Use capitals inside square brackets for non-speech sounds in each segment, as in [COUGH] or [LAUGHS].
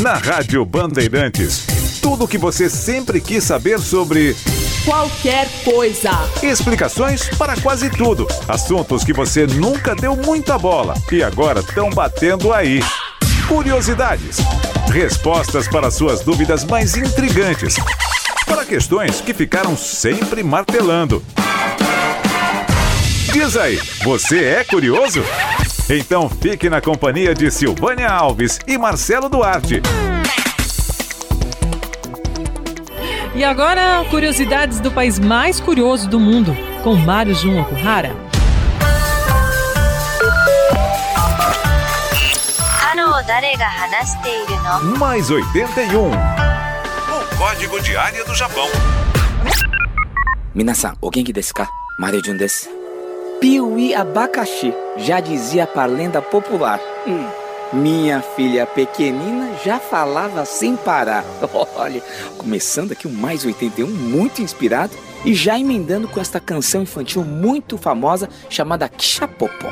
Na Rádio Bandeirantes. Tudo o que você sempre quis saber sobre qualquer coisa. Explicações para quase tudo. Assuntos que você nunca deu muita bola e agora estão batendo aí. Curiosidades. Respostas para suas dúvidas mais intrigantes. Para questões que ficaram sempre martelando. Diz aí, você é curioso? Então fique na companhia de Silvânia Alves e Marcelo Duarte. E agora, curiosidades do país mais curioso do mundo, com Mário Jun Okuhara. Mais 81. O Código de Área do Japão. Minasan, o genki desu ka? Mario Jun desu. Piuí abacaxi, já dizia a lenda popular. Hum. Minha filha pequenina já falava sem parar. [LAUGHS] Olha, começando aqui o Mais 81, muito inspirado, e já emendando com esta canção infantil muito famosa chamada Kishapopo.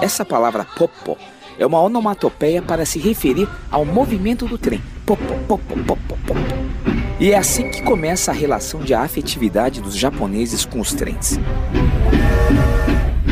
Essa palavra popo é uma onomatopeia para se referir ao movimento do trem. Popo, popo, popo, popo. E é assim que começa a relação de afetividade dos japoneses com os trens.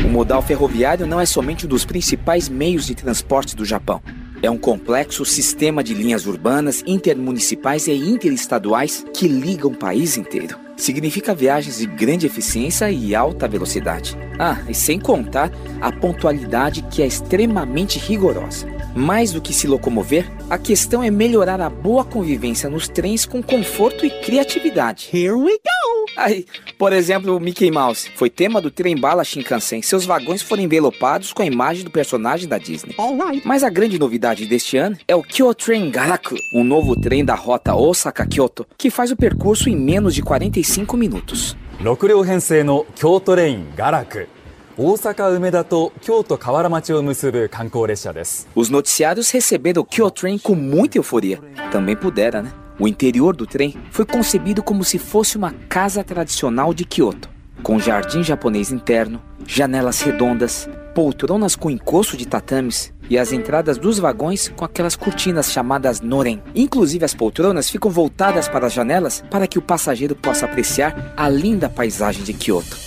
O modal ferroviário não é somente um dos principais meios de transporte do Japão. É um complexo sistema de linhas urbanas, intermunicipais e interestaduais que ligam o país inteiro. Significa viagens de grande eficiência e alta velocidade. Ah, e sem contar a pontualidade que é extremamente rigorosa. Mais do que se locomover, a questão é melhorar a boa convivência nos trens com conforto e criatividade. Here we go! Aí, por exemplo, o Mickey Mouse foi tema do trem bala Shinkansen. Seus vagões foram envelopados com a imagem do personagem da Disney. Alright. Mas a grande novidade deste ano é o Kyoto Train Garaku, um novo trem da rota Osaka-Kyoto, que faz o percurso em menos de 45 minutos. 6両編成の京都レインガラク大阪梅田と京都河原町を結ぶ観光列車です Os noticiários receberam o Kyoto Train com muita euforia. Também pudera, né? O interior do trem foi concebido como se fosse uma casa tradicional de Kyoto, com jardim japonês interno, janelas redondas, poltronas com encosto de tatames e as entradas dos vagões com aquelas cortinas chamadas noren. Inclusive as poltronas ficam voltadas para as janelas para que o passageiro possa apreciar a linda paisagem de Kyoto.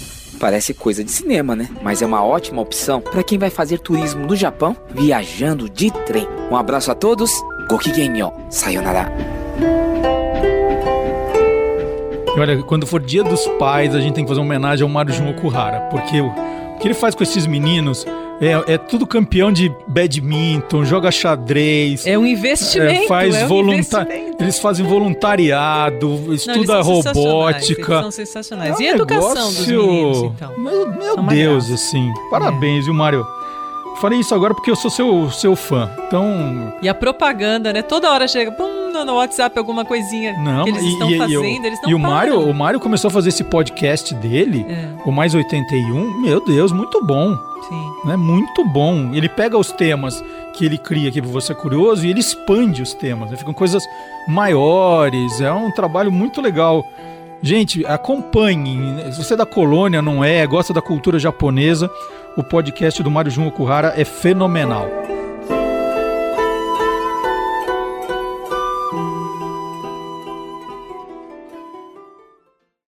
Parece coisa de cinema, né? Mas é uma ótima opção para quem vai fazer turismo no Japão viajando de trem. Um abraço a todos. Gokigenyo. Sayonara. E olha, quando for dia dos pais, a gente tem que fazer uma homenagem ao Mário Jun Okuhara, porque o, que ele faz com esses meninos é, é tudo campeão de badminton, joga xadrez. É um investimento. é, faz é um volunta- investimento. Eles fazem voluntariado, Não, eles estuda são sensacionais, robótica. Eles são sensacionais. É e a um educação dos negócio- meninos, então? Meu, meu Deus, graça. assim. Parabéns, viu, Mário? Falei isso agora porque eu sou seu, seu fã. Então, E a propaganda, né? Toda hora chega pum, no no WhatsApp alguma coisinha não. que eles e, estão e- e fazendo, o- eles não E o. Mário, o Mário começou a fazer esse podcast dele, É, o Mais 81. Meu Deus, muito bom. sim. né? Muito bom. Ele pega os temas que ele cria aqui para você curioso e ele expande os temas. Né? Ficam coisas maiores. É um trabalho muito legal. Gente, acompanhem. Se você é da colônia, não é, gosta da cultura japonesa, o podcast do Mário Jun Okuhara é fenomenal.